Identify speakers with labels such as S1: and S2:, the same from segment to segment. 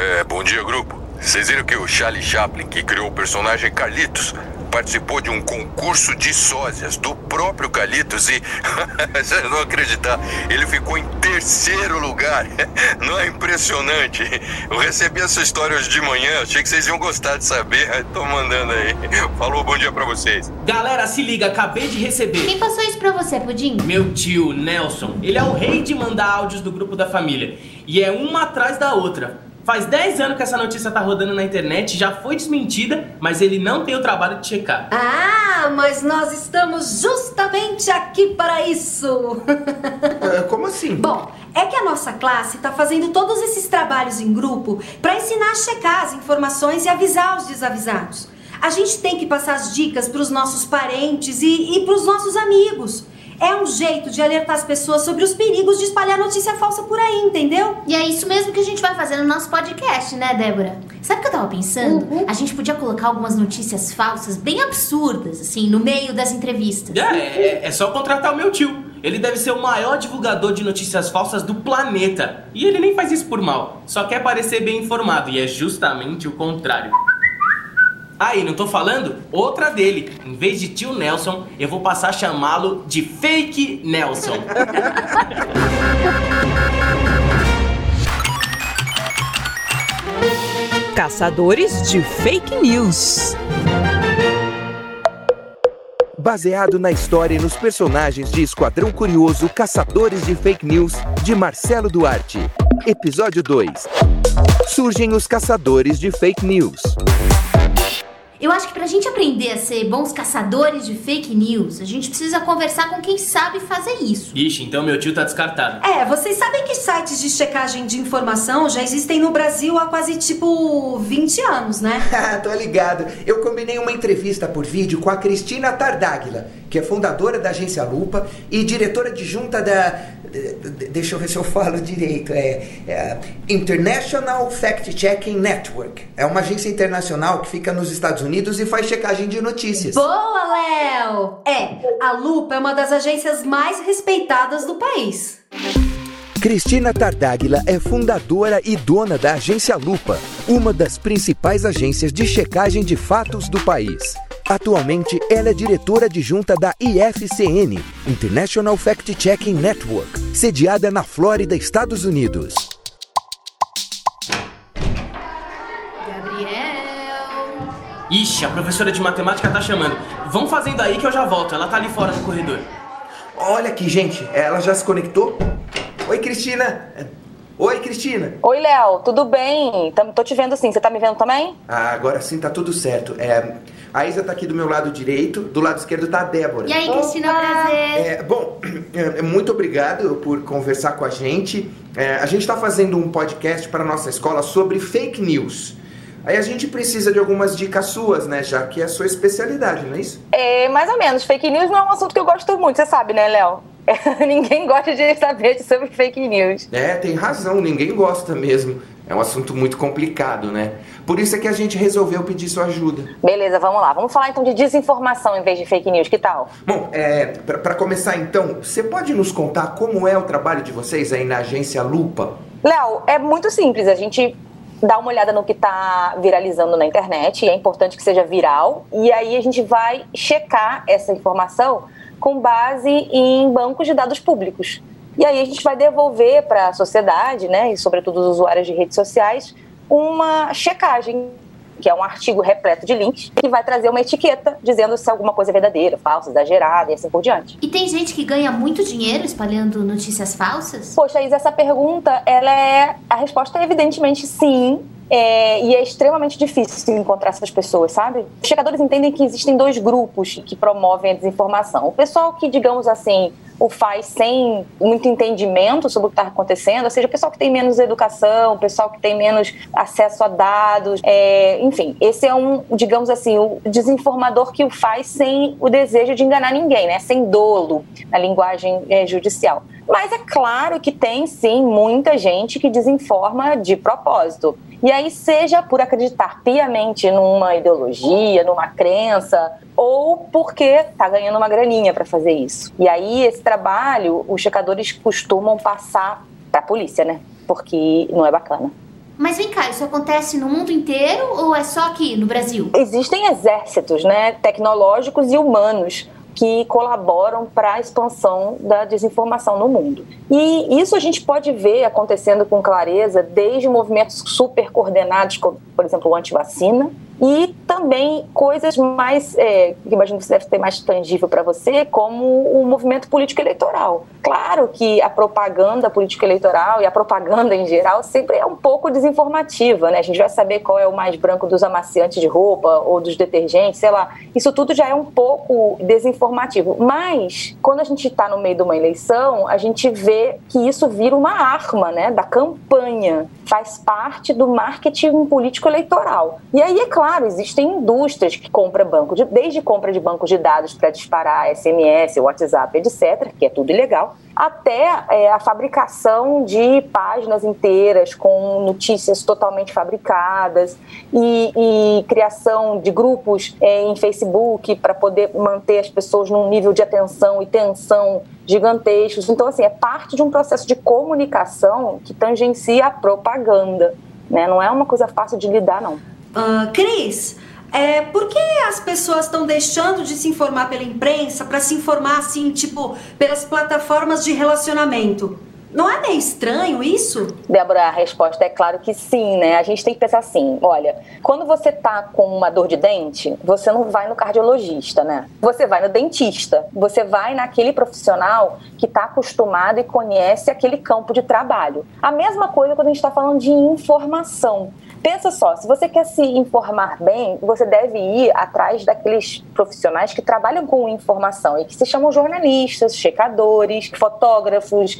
S1: É, bom dia, grupo. Vocês viram que o Charlie Chaplin, que criou o personagem Carlitos, participou de um concurso de sósias do próprio Carlitos e. Vocês não acreditar, ele ficou em terceiro lugar. Não é impressionante? Eu recebi essa história hoje de manhã, achei que vocês iam gostar de saber. Tô mandando aí. Falou, bom dia pra vocês.
S2: Galera, se liga, acabei de receber.
S3: Quem passou isso pra você, Pudim?
S2: Meu tio, Nelson. Ele é o rei de mandar áudios do grupo da família. E é uma atrás da outra. Faz 10 anos que essa notícia tá rodando na internet, já foi desmentida, mas ele não tem o trabalho de checar.
S4: Ah, mas nós estamos justamente aqui para isso.
S5: É, como assim?
S4: Bom, é que a nossa classe está fazendo todos esses trabalhos em grupo para ensinar a checar as informações e avisar os desavisados. A gente tem que passar as dicas para os nossos parentes e, e para os nossos amigos. É um jeito de alertar as pessoas sobre os perigos de espalhar notícia falsa por aí, entendeu?
S3: E é isso mesmo que a gente vai fazer no nosso podcast, né, Débora? Sabe o que eu tava pensando?
S4: Uhum.
S3: A gente podia colocar algumas notícias falsas bem absurdas, assim, no meio das entrevistas.
S2: É, é, é só contratar o meu tio. Ele deve ser o maior divulgador de notícias falsas do planeta. E ele nem faz isso por mal, só quer parecer bem informado, e é justamente o contrário. Aí, não tô falando? Outra dele. Em vez de tio Nelson, eu vou passar a chamá-lo de Fake Nelson.
S6: Caçadores de Fake News.
S7: Baseado na história e nos personagens de Esquadrão Curioso Caçadores de Fake News, de Marcelo Duarte. Episódio 2. Surgem os caçadores de fake news.
S3: Eu acho que pra gente aprender a ser bons caçadores de fake news, a gente precisa conversar com quem sabe fazer isso.
S2: Ixi, então meu tio tá descartado.
S4: É, vocês sabem que sites de checagem de informação já existem no Brasil há quase tipo 20 anos, né?
S5: Ah, tô ligado. Eu combinei uma entrevista por vídeo com a Cristina Tardáguila, que é fundadora da agência Lupa e diretora adjunta da. De- de- Deixa eu ver se eu falo direito. É, é International Fact Checking Network. É uma agência internacional que fica nos Estados Unidos e faz checagem de notícias.
S4: Boa, Léo! É, a Lupa é uma das agências mais respeitadas do país.
S7: Cristina Tardáguila é fundadora e dona da agência Lupa, uma das principais agências de checagem de fatos do país. Atualmente, ela é diretora adjunta da IFCN, International Fact Checking Network, sediada na Flórida, Estados Unidos.
S3: Gabriel.
S2: Ixi, a professora de matemática tá chamando. Vão fazendo aí que eu já volto. Ela tá ali fora no corredor.
S5: Olha aqui, gente. Ela já se conectou? Oi, Cristina. Oi, Cristina.
S8: Oi, Léo, tudo bem? Tô te vendo sim, você tá me vendo também?
S5: Ah, agora sim tá tudo certo. É, a Isa tá aqui do meu lado direito, do lado esquerdo tá a Débora.
S3: E aí, Cristina, prazer.
S5: É, bom, é, muito obrigado por conversar com a gente. É, a gente está fazendo um podcast para nossa escola sobre fake news. Aí a gente precisa de algumas dicas suas, né? Já que é a sua especialidade, não é isso?
S8: É, mais ou menos. Fake news não é um assunto que eu gosto muito, você sabe, né, Léo? Ninguém gosta de saber sobre fake news.
S5: É, tem razão, ninguém gosta mesmo. É um assunto muito complicado, né? Por isso é que a gente resolveu pedir sua ajuda.
S8: Beleza, vamos lá. Vamos falar então de desinformação em vez de fake news, que tal?
S5: Bom, é, para começar então, você pode nos contar como é o trabalho de vocês aí na agência Lupa?
S8: Léo, é muito simples. A gente dá uma olhada no que está viralizando na internet, e é importante que seja viral, e aí a gente vai checar essa informação com base em bancos de dados públicos. E aí a gente vai devolver para a sociedade, né, e sobretudo os usuários de redes sociais, uma checagem, que é um artigo repleto de links, que vai trazer uma etiqueta dizendo se alguma coisa é verdadeira, falsa, exagerada e assim por diante.
S3: E tem gente que ganha muito dinheiro espalhando notícias falsas?
S8: Poxa, Isa, essa pergunta, ela é. A resposta é evidentemente sim. É, e é extremamente difícil encontrar essas pessoas, sabe? Os checadores entendem que existem dois grupos que promovem a desinformação. O pessoal que, digamos assim, o faz sem muito entendimento sobre o que está acontecendo, ou seja, o pessoal que tem menos educação, o pessoal que tem menos acesso a dados, é, enfim, esse é um, digamos assim, o desinformador que o faz sem o desejo de enganar ninguém, né? Sem dolo, na linguagem é, judicial. Mas é claro que tem sim muita gente que desinforma de propósito. E aí, seja por acreditar piamente numa ideologia, numa crença, ou porque tá ganhando uma graninha para fazer isso. E aí, esse trabalho, os checadores costumam passar para a polícia, né? Porque não é bacana.
S3: Mas vem cá, isso acontece no mundo inteiro ou é só aqui no Brasil?
S8: Existem exércitos, né, tecnológicos e humanos que colaboram para a expansão da desinformação no mundo. E isso a gente pode ver acontecendo com clareza desde movimentos super coordenados, como, por exemplo, o antivacina, e também coisas mais, é, que imagino que deve ter mais tangível para você, como o movimento político eleitoral. Claro que a propaganda política eleitoral e a propaganda em geral sempre é um pouco desinformativa, né? A gente vai saber qual é o mais branco dos amaciantes de roupa ou dos detergentes, sei lá. Isso tudo já é um pouco desinformativo. Mas, quando a gente está no meio de uma eleição, a gente vê que isso vira uma arma, né? Da campanha. Faz parte do marketing político eleitoral. E aí, é claro, claro, existem indústrias que compram banco de, desde compra de bancos de dados para disparar SMS, WhatsApp, etc., que é tudo ilegal, até é, a fabricação de páginas inteiras com notícias totalmente fabricadas e, e criação de grupos é, em Facebook para poder manter as pessoas num nível de atenção e tensão gigantescos. Então, assim, é parte de um processo de comunicação que tangencia a propaganda. Né? Não é uma coisa fácil de lidar, não.
S4: Uh, Cris, é, por que as pessoas estão deixando de se informar pela imprensa para se informar assim, tipo, pelas plataformas de relacionamento? Não é meio estranho isso?
S8: Débora, a resposta é claro que sim, né? A gente tem que pensar assim: olha, quando você tá com uma dor de dente, você não vai no cardiologista, né? Você vai no dentista. Você vai naquele profissional que está acostumado e conhece aquele campo de trabalho. A mesma coisa quando a gente está falando de informação. Pensa só, se você quer se informar bem, você deve ir atrás daqueles profissionais que trabalham com informação e que se chamam jornalistas, checadores, fotógrafos,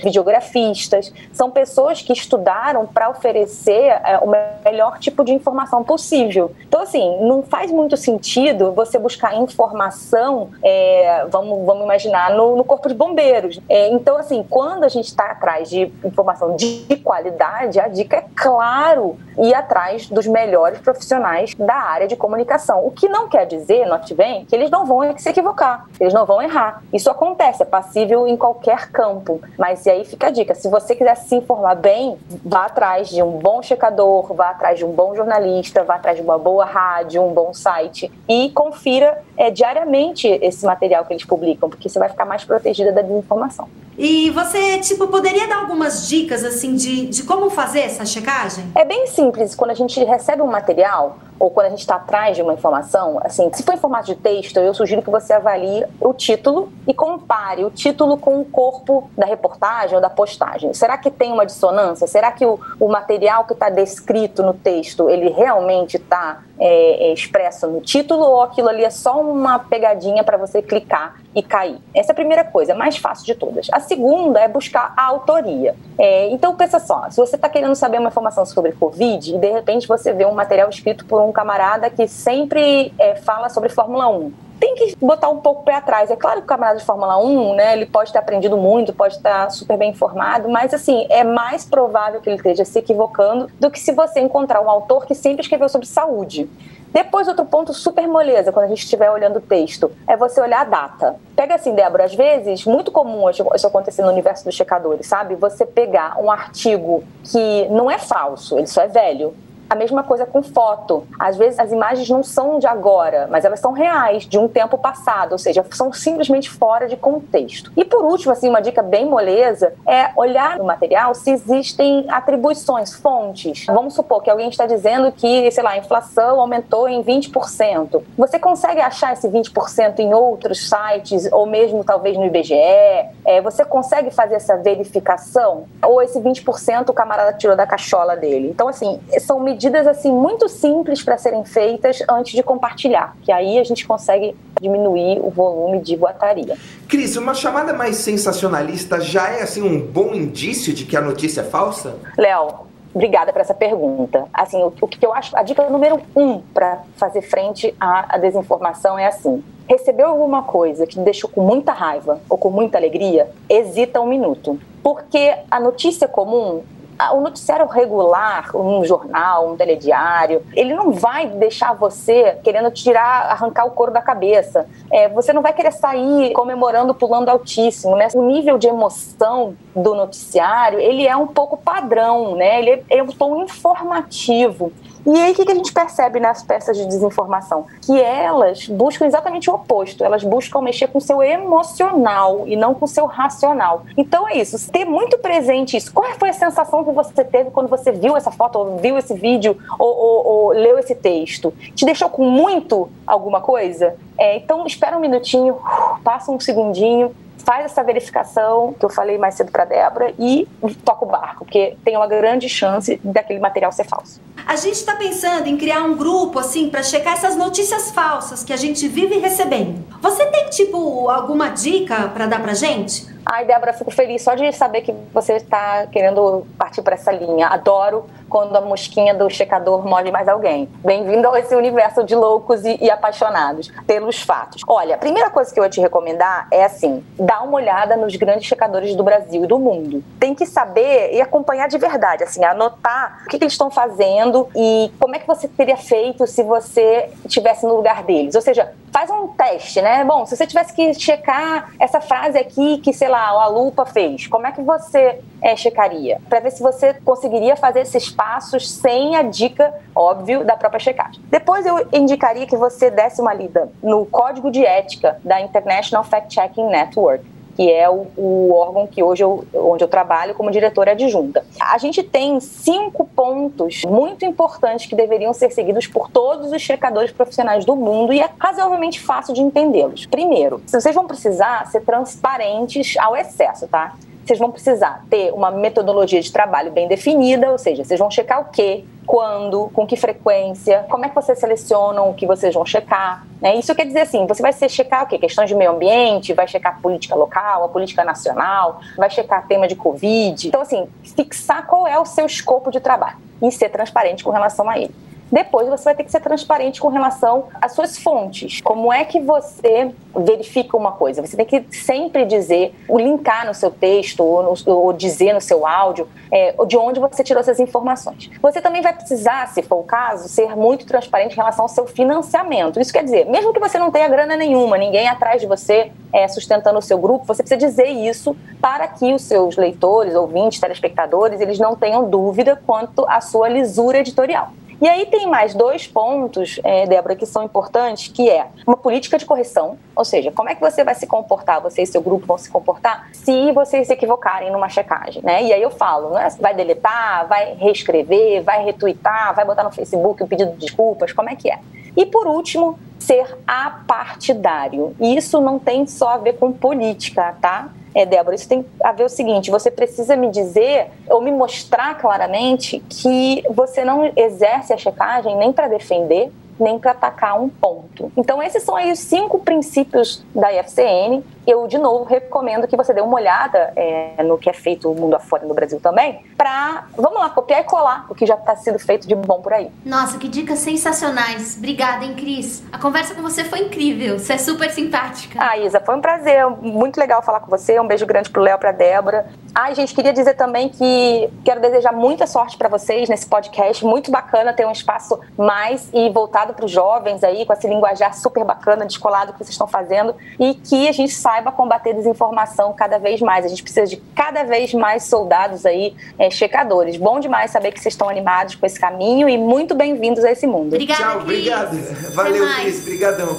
S8: São pessoas que estudaram para oferecer é, o melhor tipo de informação possível. Então, assim, não faz muito sentido você buscar informação, é, vamos, vamos imaginar, no, no corpo de bombeiros. É, então, assim, quando a gente está atrás de informação de qualidade, a dica é, claro, ir atrás atrás dos melhores profissionais da área de comunicação. O que não quer dizer, note bem, que eles não vão se equivocar, eles não vão errar. Isso acontece, é passível em qualquer campo. Mas e aí fica a dica: se você quiser se informar bem, vá atrás de um bom checador, vá atrás de um bom jornalista, vá atrás de uma boa rádio, um bom site e confira é, diariamente esse material que eles publicam, porque você vai ficar mais protegida da desinformação.
S4: E você, tipo, poderia dar algumas dicas, assim, de, de como fazer essa checagem?
S8: É bem simples. Quando a gente recebe um material, ou quando a gente está atrás de uma informação, assim, se for em formato de texto, eu sugiro que você avalie o título e compare o título com o corpo da reportagem ou da postagem. Será que tem uma dissonância? Será que o, o material que está descrito no texto, ele realmente está é, é, expresso no título ou aquilo ali é só uma pegadinha para você clicar e cair? Essa é a primeira coisa, mais fácil de todas. A segunda é buscar a autoria. É, então, pensa só, se você está querendo saber uma informação sobre Covid e de repente você vê um material escrito por um um camarada que sempre é, fala sobre Fórmula 1 tem que botar um pouco pé atrás. É claro que o camarada de Fórmula 1, né, ele pode ter aprendido muito, pode estar super bem informado, mas assim, é mais provável que ele esteja se equivocando do que se você encontrar um autor que sempre escreveu sobre saúde. Depois, outro ponto super moleza, quando a gente estiver olhando o texto, é você olhar a data. Pega assim, Débora, às vezes, muito comum isso acontecer no universo dos checadores, sabe? Você pegar um artigo que não é falso, ele só é velho, a mesma coisa com foto. Às vezes as imagens não são de agora, mas elas são reais, de um tempo passado, ou seja, são simplesmente fora de contexto. E por último, assim, uma dica bem moleza é olhar no material se existem atribuições, fontes. Vamos supor que alguém está dizendo que, sei lá, a inflação aumentou em 20%. Você consegue achar esse 20% em outros sites, ou mesmo talvez no IBGE? É, você consegue fazer essa verificação? Ou esse 20% o camarada tirou da cachola dele? Então, assim, são medidas medidas assim muito simples para serem feitas antes de compartilhar, que aí a gente consegue diminuir o volume de boataria.
S5: Cris, uma chamada mais sensacionalista já é assim um bom indício de que a notícia é falsa?
S8: Léo, Obrigada por essa pergunta. Assim, o, o, que eu acho, a dica número um para fazer frente à, à, desinformação é assim: recebeu alguma coisa que te deixou com muita raiva ou com muita alegria, hesita um minuto, porque a notícia comum o noticiário regular, um jornal, um telediário, ele não vai deixar você querendo tirar, arrancar o couro da cabeça. É, você não vai querer sair comemorando, pulando altíssimo, né? O nível de emoção do noticiário, ele é um pouco padrão, né? Ele é, é um tom informativo. E aí, o que a gente percebe nas peças de desinformação? Que elas buscam exatamente o oposto. Elas buscam mexer com o seu emocional e não com o seu racional. Então é isso. Ter muito presente isso. Qual foi a sensação que você teve quando você viu essa foto, ou viu esse vídeo, ou, ou, ou leu esse texto? Te deixou com muito alguma coisa? É, então, espera um minutinho, passa um segundinho, faz essa verificação que eu falei mais cedo para Débora e toca o barco, porque tem uma grande chance daquele material ser falso.
S4: A gente está pensando em criar um grupo assim para checar essas notícias falsas que a gente vive recebendo. Você tem tipo alguma dica para dar pra gente?
S8: Ai, Débora, fico feliz só de saber que você está querendo partir para essa linha. Adoro quando a mosquinha do checador morde mais alguém. Bem-vindo a esse universo de loucos e, e, apaixonados pelos fatos. Olha, a primeira coisa que eu vou te recomendar é assim: dar uma olhada nos grandes checadores do Brasil e do mundo. Tem que saber e acompanhar de verdade, assim, anotar o que, que eles estão fazendo e como é que você teria feito se você estivesse no lugar deles. Ou seja, faz um teste, né? Bom, se você tivesse que checar essa frase aqui que, sei lá, a lupa fez, como é que você é, checaria? Para ver se você conseguiria fazer esses passos sem a dica, óbvio, da própria checagem. Depois eu indicaria que você desse uma lida no código de ética da International Fact Checking Network que é o, o órgão que hoje eu, onde eu trabalho como diretora adjunta. A gente tem cinco pontos muito importantes que deveriam ser seguidos por todos os checadores profissionais do mundo e é razoavelmente fácil de entendê-los. Primeiro, vocês vão precisar ser transparentes ao excesso, tá? Vocês vão precisar ter uma metodologia de trabalho bem definida, ou seja, vocês vão checar o quê, quando, com que frequência, como é que vocês selecionam o que vocês vão checar. Né? Isso quer dizer assim, você vai checar o quê? Questões de meio ambiente, vai checar a política local, a política nacional, vai checar tema de Covid. Então, assim, fixar qual é o seu escopo de trabalho e ser transparente com relação a ele. Depois você vai ter que ser transparente com relação às suas fontes. Como é que você verifica uma coisa? Você tem que sempre dizer, linkar no seu texto ou, no, ou dizer no seu áudio é, de onde você tirou essas informações. Você também vai precisar, se for o caso, ser muito transparente em relação ao seu financiamento. Isso quer dizer, mesmo que você não tenha grana nenhuma, ninguém atrás de você é, sustentando o seu grupo, você precisa dizer isso para que os seus leitores, ouvintes, telespectadores, eles não tenham dúvida quanto à sua lisura editorial. E aí tem mais dois pontos, é, Débora, que são importantes, que é uma política de correção, ou seja, como é que você vai se comportar, você e seu grupo vão se comportar se vocês se equivocarem numa checagem, né? E aí eu falo, é, vai deletar, vai reescrever, vai retweetar, vai botar no Facebook um pedido de desculpas, como é que é? E por último, ser apartidário. E isso não tem só a ver com política, tá? É, Débora, isso tem a ver o seguinte: você precisa me dizer ou me mostrar claramente que você não exerce a checagem nem para defender, nem para atacar um ponto. Então, esses são aí os cinco princípios da IFCN eu, de novo, recomendo que você dê uma olhada é, no que é feito o mundo afora no Brasil também, para, vamos lá, copiar e colar o que já está sendo feito de bom por aí.
S3: Nossa, que dicas sensacionais. Obrigada, hein, Cris? A conversa com você foi incrível. Você é super simpática.
S8: Ah, Isa, foi um prazer. Muito legal falar com você. Um beijo grande pro Léo, pra Débora. Ai, gente, queria dizer também que quero desejar muita sorte para vocês nesse podcast. Muito bacana ter um espaço mais e voltado para os jovens aí, com esse linguajar super bacana, descolado que vocês estão fazendo. E que a gente saiba combater desinformação cada vez mais. A gente precisa de cada vez mais soldados aí, é, checadores. Bom demais saber que vocês estão animados com esse caminho e muito bem-vindos a esse mundo.
S3: Obrigada,
S5: Tchau,
S3: Cris.
S5: obrigado. Valeu, Cris. Obrigadão.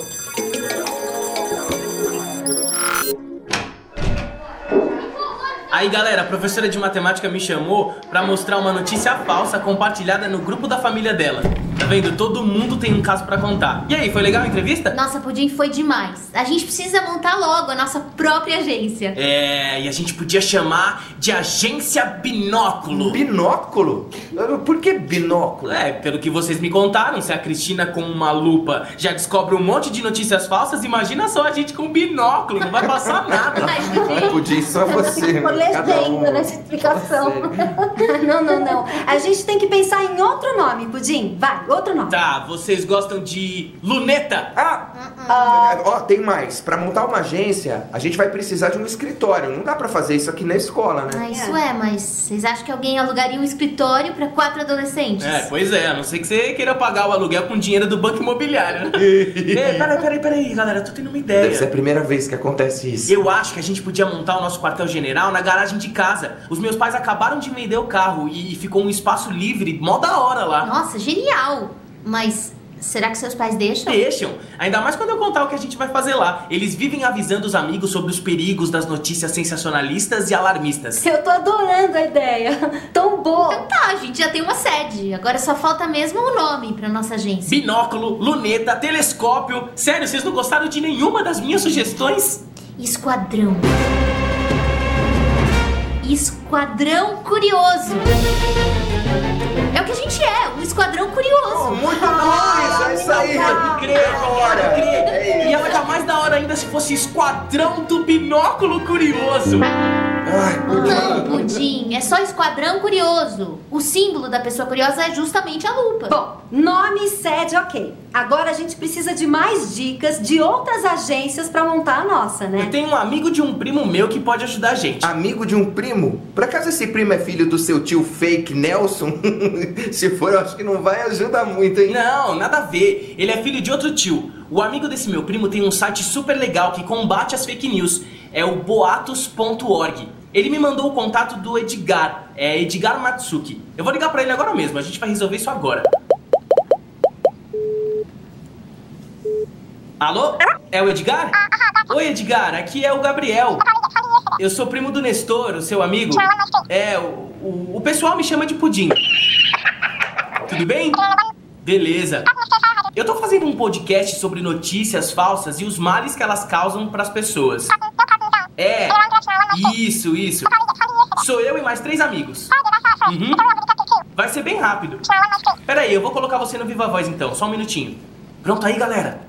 S2: Aí galera, a professora de matemática me chamou pra mostrar uma notícia falsa compartilhada no grupo da família dela. Tá vendo? Todo mundo tem um caso pra contar. E aí, foi legal a entrevista?
S3: Nossa, Pudim foi demais. A gente precisa montar logo a nossa própria agência.
S2: É, e a gente podia chamar de Agência Binóculo.
S5: Binóculo? Por que binóculo?
S2: É, pelo que vocês me contaram, se a Cristina com uma lupa já descobre um monte de notícias falsas, imagina só a gente com um binóculo, não vai passar nada.
S3: Ai, Pudim.
S5: Só você.
S4: Por
S5: mano. Cada um-
S4: legenda nessa explicação. não, não, não. A gente tem que pensar em outro nome, Pudim. Vai, outro nome.
S2: Tá, vocês gostam de luneta?
S5: Ah, ó, tem mais. Pra montar uma agência, a gente vai precisar de um escritório. Não dá pra fazer isso aqui na escola, né?
S3: Ah, isso é, mas vocês acham que alguém alugaria um escritório pra quatro adolescentes?
S2: É, pois é, a não ser que você queira pagar o aluguel com dinheiro do banco imobiliário, né? Ei, peraí, peraí, peraí, galera, eu tô tendo uma ideia.
S5: Deve ser a primeira vez que acontece isso.
S2: Eu acho que a gente podia montar o nosso quartel-general na garagem de casa. Os meus pais acabaram de vender o carro e ficou um espaço livre, mó da hora lá.
S3: Nossa, genial! Mas será que seus pais deixam?
S2: Deixam. Ainda mais quando eu contar o que a gente vai fazer lá. Eles vivem avisando os amigos sobre os perigos das notícias sensacionalistas e alarmistas.
S4: Eu tô adorando a ideia. Tão boa.
S3: Então tá, a gente já tem uma sede. Agora só falta mesmo o nome pra nossa agência.
S2: Binóculo, luneta, telescópio. Sério, vocês não gostaram de nenhuma das minhas sugestões?
S3: Esquadrão. Esquadrão Curioso. É o que a gente é, um esquadrão curioso.
S5: Muito bom, é isso aí.
S2: Pode crer,
S5: Agora.
S2: pode crer.
S5: É
S2: E ela ficar mais da hora ainda se fosse Esquadrão do Binóculo Curioso.
S5: Ai,
S3: Não, Pudim, é só Esquadrão Curioso. O símbolo da pessoa curiosa é justamente a lupa.
S4: Bom, nome e sede, ok. Agora a gente precisa de mais dicas de outras agências pra montar a nossa,
S2: Eu
S4: né?
S2: tenho um amigo de um primo meu que pode ajudar a gente.
S5: Amigo de um primo? Por acaso esse primo é filho do seu tio fake Nelson? Se for, eu acho que não vai ajudar muito, hein?
S2: Não, nada a ver. Ele é filho de outro tio. O amigo desse meu primo tem um site super legal que combate as fake news. É o boatos.org. Ele me mandou o contato do Edgar, é Edgar Matsuki. Eu vou ligar pra ele agora mesmo, a gente vai resolver isso agora. Alô? É o Edgar? Oi, Edgar, aqui é o Gabriel. Eu sou primo do Nestor, o seu amigo. É, o, o, o pessoal me chama de Pudim. Tudo bem? Beleza. Eu tô fazendo um podcast sobre notícias falsas e os males que elas causam pras pessoas. É, isso, isso. Sou eu e mais três amigos. Uhum. Vai ser bem rápido. Pera aí, eu vou colocar você no Viva Voz então, só um minutinho. Pronto aí, galera?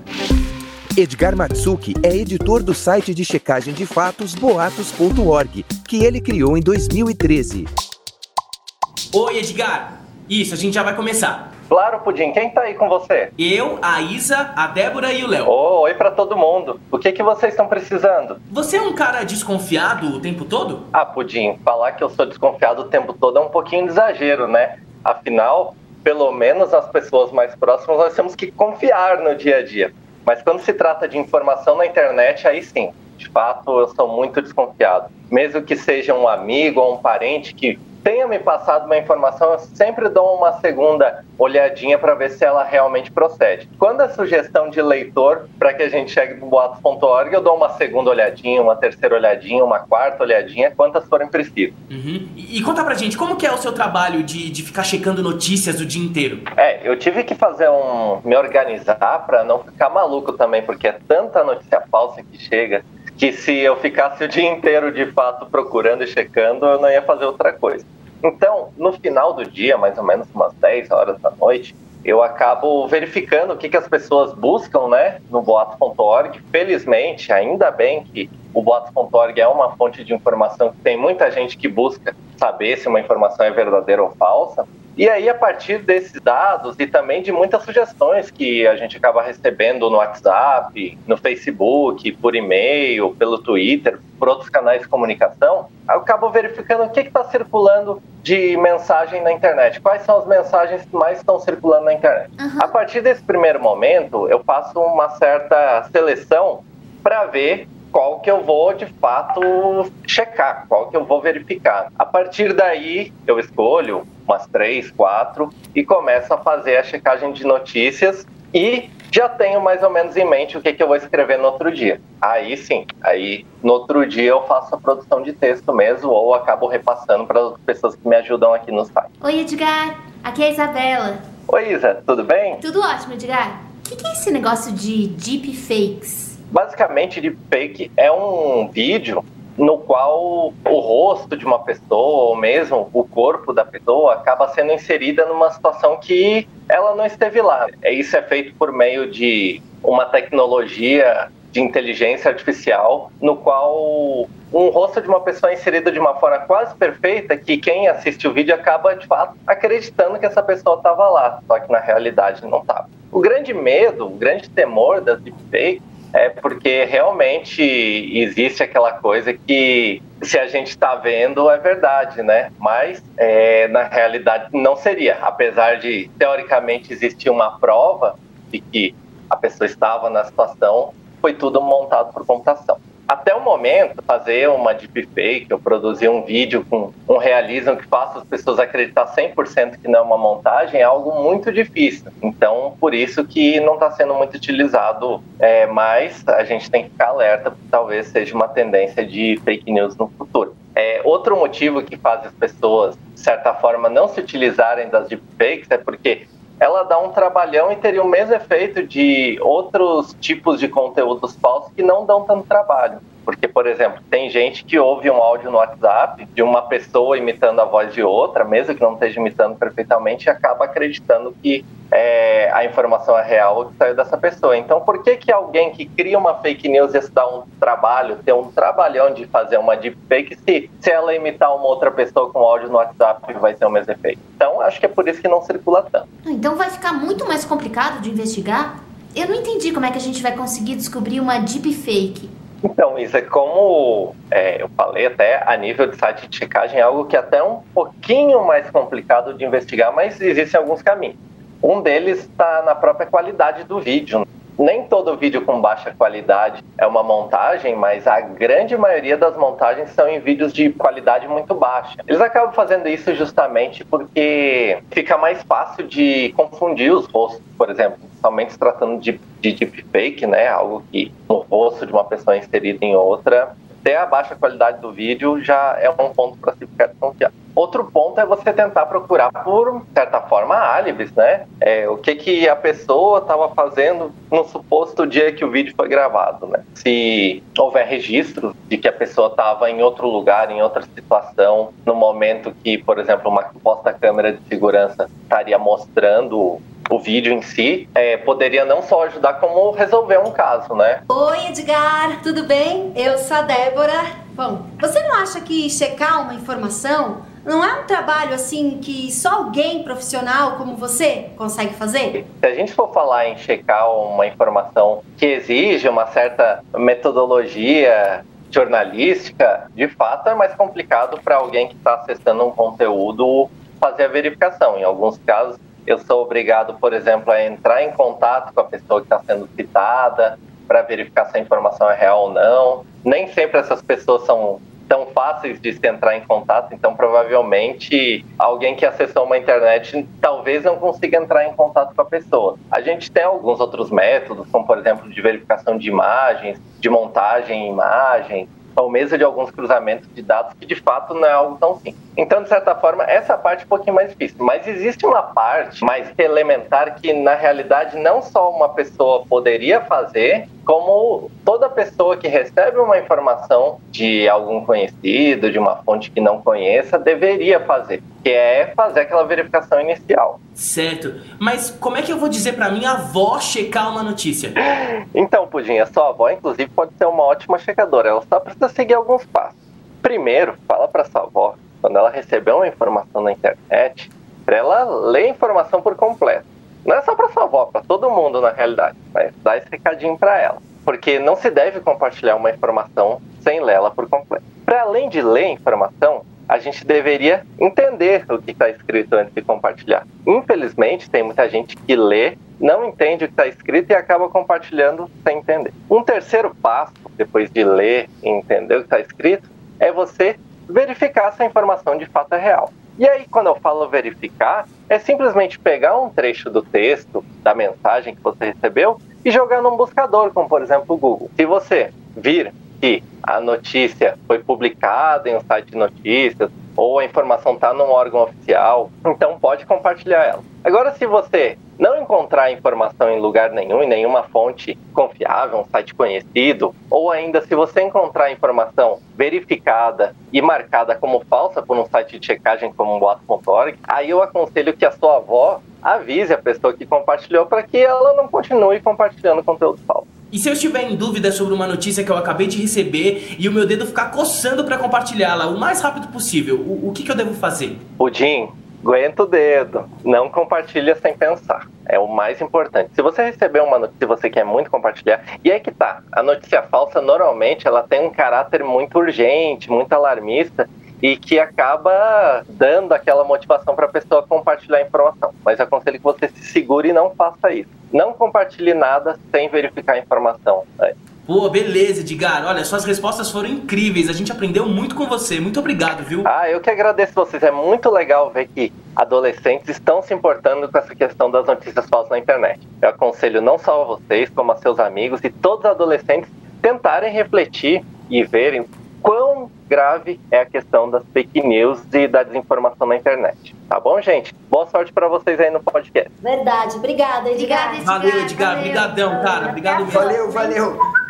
S7: Edgar Matsuki é editor do site de checagem de fatos boatos.org, que ele criou em 2013.
S2: Oi, Edgar. Isso, a gente já vai começar.
S9: Claro, Pudim, quem tá aí com você?
S2: Eu, a Isa, a Débora e o Léo.
S9: Oh, oi pra todo mundo. O que que vocês estão precisando?
S2: Você é um cara desconfiado o tempo todo?
S9: Ah, Pudim, falar que eu sou desconfiado o tempo todo é um pouquinho de exagero, né? Afinal, pelo menos as pessoas mais próximas nós temos que confiar no dia a dia. Mas quando se trata de informação na internet, aí sim, de fato, eu sou muito desconfiado. Mesmo que seja um amigo ou um parente que tenha me passado uma informação, eu sempre dou uma segunda olhadinha para ver se ela realmente procede. Quando é sugestão de leitor para que a gente chegue no boatos.org, eu dou uma segunda olhadinha, uma terceira olhadinha, uma quarta olhadinha, quantas forem precisas.
S2: Uhum. E, e conta pra gente, como que é o seu trabalho de, de ficar checando notícias o dia inteiro?
S9: É, eu tive que fazer um. me organizar para não ficar maluco também, porque é tanta notícia falsa que chega que se eu ficasse o dia inteiro de fato procurando e checando, eu não ia fazer outra coisa. Então, no final do dia, mais ou menos umas 10 horas da noite, eu acabo verificando o que, que as pessoas buscam né, no boato.org. Felizmente, ainda bem que o boato.org é uma fonte de informação que tem muita gente que busca saber se uma informação é verdadeira ou falsa. E aí, a partir desses dados e também de muitas sugestões que a gente acaba recebendo no WhatsApp, no Facebook, por e-mail, pelo Twitter, por outros canais de comunicação, eu acabo verificando o que está circulando de mensagem na internet. Quais são as mensagens que mais estão circulando na internet. A partir desse primeiro momento, eu faço uma certa seleção para ver qual que eu vou de fato checar, qual que eu vou verificar. A partir daí, eu escolho umas três, quatro e começo a fazer a checagem de notícias e já tenho mais ou menos em mente o que, que eu vou escrever no outro dia. Aí sim, aí no outro dia eu faço a produção de texto mesmo ou acabo repassando para as pessoas que me ajudam aqui no site.
S3: Oi, Edgar. Aqui é a Isabela.
S9: Oi, Isa, tudo bem?
S3: Tudo ótimo, Edgar. O que, que é esse negócio de deepfakes?
S9: Basicamente, deepfake é um vídeo no qual o rosto de uma pessoa ou mesmo o corpo da pessoa acaba sendo inserida numa situação que ela não esteve lá. Isso é feito por meio de uma tecnologia de inteligência artificial no qual um rosto de uma pessoa inserido de uma forma quase perfeita que quem assiste o vídeo acaba de fato acreditando que essa pessoa estava lá, só que na realidade não estava. O grande medo, o grande temor das deepfakes é porque realmente existe aquela coisa que se a gente está vendo é verdade, né? Mas é, na realidade não seria, apesar de teoricamente existir uma prova de que a pessoa estava na situação, foi tudo montado por computação até o momento, fazer uma deepfake ou produzir um vídeo com um realismo que faça as pessoas acreditar 100% que não é uma montagem é algo muito difícil. Então, por isso que não está sendo muito utilizado, é, mas a gente tem que ficar alerta, porque talvez seja uma tendência de fake news no futuro. É, outro motivo que faz as pessoas, de certa forma, não se utilizarem das deepfakes é porque ela dá um trabalhão e teria o mesmo efeito de outros tipos de conteúdos falsos que não dão tanto trabalho. Porque, por exemplo, tem gente que ouve um áudio no WhatsApp de uma pessoa imitando a voz de outra, mesmo que não esteja imitando perfeitamente, e acaba acreditando que é, a informação é real que saiu dessa pessoa. Então, por que que alguém que cria uma fake news ia se dar um trabalho, ter um trabalhão de fazer uma deepfake, se, se ela imitar uma outra pessoa com áudio no WhatsApp, vai ter o mesmo efeito? Então, acho que é por isso que não circula tanto.
S3: Então vai ficar muito mais complicado de investigar? Eu não entendi como é que a gente vai conseguir descobrir uma deepfake.
S9: Então, isso é como é, eu falei até a nível de site de checagem, é algo que é até um pouquinho mais complicado de investigar, mas existem alguns caminhos. Um deles está na própria qualidade do vídeo nem todo vídeo com baixa qualidade é uma montagem, mas a grande maioria das montagens são em vídeos de qualidade muito baixa. Eles acabam fazendo isso justamente porque fica mais fácil de confundir os rostos, por exemplo, somente se tratando de, de deepfake, né? Algo que no rosto de uma pessoa inserida em outra ter a baixa qualidade do vídeo já é um ponto para se ficar desconfiado. Outro ponto é você tentar procurar por certa forma álibis, né? É, o que que a pessoa estava fazendo no suposto dia que o vídeo foi gravado, né? Se houver registro de que a pessoa estava em outro lugar, em outra situação, no momento que, por exemplo, uma suposta câmera de segurança estaria mostrando o vídeo em si, é, poderia não só ajudar, como resolver um caso, né?
S4: Oi, Edgar, tudo bem? Eu sou a Débora. Bom, você não acha que checar uma informação não é um trabalho assim que só alguém profissional como você consegue fazer?
S9: Se a gente for falar em checar uma informação que exige uma certa metodologia jornalística, de fato é mais complicado para alguém que está acessando um conteúdo fazer a verificação. Em alguns casos, eu sou obrigado, por exemplo, a entrar em contato com a pessoa que está sendo citada para verificar se a informação é real ou não. Nem sempre essas pessoas são tão fáceis de se entrar em contato, então provavelmente alguém que acessou uma internet talvez não consiga entrar em contato com a pessoa. A gente tem alguns outros métodos, como por exemplo de verificação de imagens, de montagem em imagens, ou mesmo de alguns cruzamentos de dados que de fato não é algo tão simples. Então, de certa forma, essa parte é um pouquinho mais difícil. Mas existe uma parte mais elementar que, na realidade, não só uma pessoa poderia fazer, como toda pessoa que recebe uma informação de algum conhecido, de uma fonte que não conheça, deveria fazer, que é fazer aquela verificação inicial.
S2: Certo. Mas como é que eu vou dizer para minha avó checar uma notícia?
S9: Então, Pudim, a sua avó, inclusive, pode ser uma ótima checadora. Ela só precisa seguir alguns passos. Primeiro, fala para sua avó, quando ela receber uma informação na internet, para ela ler a informação por completo. Não é só para sua avó, para todo mundo na realidade, mas dá esse recadinho para ela. Porque não se deve compartilhar uma informação sem lê-la por completo. Para além de ler a informação, a gente deveria entender o que está escrito antes de compartilhar. Infelizmente, tem muita gente que lê, não entende o que está escrito e acaba compartilhando sem entender. Um terceiro passo, depois de ler e entender o que está escrito, é você verificar se a informação de fato é real. E aí, quando eu falo verificar, é simplesmente pegar um trecho do texto, da mensagem que você recebeu, e jogar num buscador, como por exemplo o Google. Se você vir que a notícia foi publicada em um site de notícias, ou a informação está num órgão oficial, então pode compartilhar ela. Agora, se você não encontrar informação em lugar nenhum, em nenhuma fonte confiável, um site conhecido, ou ainda se você encontrar informação verificada e marcada como falsa por um site de checagem como o boato.org, aí eu aconselho que a sua avó avise a pessoa que compartilhou para que ela não continue compartilhando conteúdo falso.
S2: E se eu estiver em dúvida sobre uma notícia que eu acabei de receber e o meu dedo ficar coçando para compartilhá-la o mais rápido possível, o, o que, que eu devo fazer?
S9: Pudim, aguenta o dedo. Não compartilha sem pensar. É o mais importante. Se você receber uma notícia que você quer muito compartilhar, e aí que tá. A notícia falsa normalmente ela tem um caráter muito urgente, muito alarmista e que acaba dando aquela motivação para a pessoa compartilhar a informação. Mas aconselho que você se segure e não faça isso. Não compartilhe nada sem verificar a informação.
S2: Pô, beleza, Edgar. Olha, suas respostas foram incríveis. A gente aprendeu muito com você. Muito obrigado, viu?
S9: Ah, eu que agradeço vocês. É muito legal ver que adolescentes estão se importando com essa questão das notícias falsas na internet. Eu aconselho não só a vocês, como a seus amigos e todos os adolescentes tentarem refletir e verem quão grave é a questão das fake news e da desinformação na internet. Tá bom, gente? Boa sorte para vocês aí no podcast.
S4: Verdade. Obrigada, Edgar.
S3: Obrigada,
S2: Valeu, Edgar. Obrigadão, cara. Obrigado mesmo.
S10: Valeu, valeu.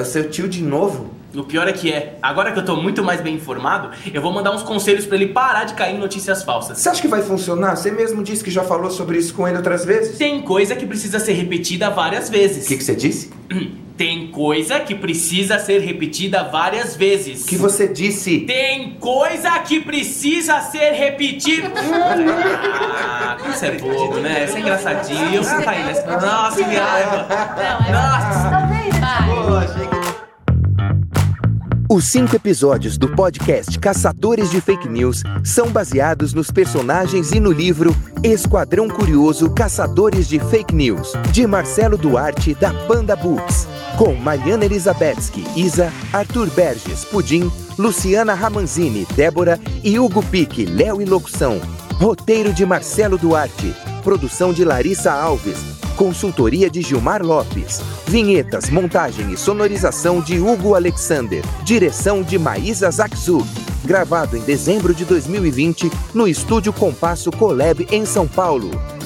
S10: É o seu tio de novo?
S2: O pior é que é, agora que eu tô muito mais bem informado, eu vou mandar uns conselhos pra ele parar de cair em notícias falsas.
S10: Você acha que vai funcionar? Você mesmo disse que já falou sobre isso com ele outras vezes?
S2: Tem coisa que precisa ser repetida várias vezes.
S10: O que, que você disse?
S2: Tem coisa que precisa ser repetida várias vezes.
S10: O que você disse?
S2: Tem coisa que precisa ser repetida. ah, isso é bobo, né? Isso é engraçadinho. Eu vou cair nessa. Nossa, que raiva. Nossa.
S5: Os cinco episódios do podcast Caçadores de Fake News são baseados nos personagens e no livro Esquadrão Curioso Caçadores de Fake News, de Marcelo Duarte, da Panda Books. Com Mariana Elizabetsky, Isa, Arthur Berges, Pudim, Luciana Ramanzini, Débora e Hugo Pique, Léo e Locução. Roteiro de Marcelo Duarte. Produção de Larissa Alves. Consultoria de Gilmar Lopes. Vinhetas, montagem e sonorização de Hugo Alexander. Direção de Maísa Zakzuk. Gravado em dezembro de 2020 no Estúdio Compasso Colab em São Paulo.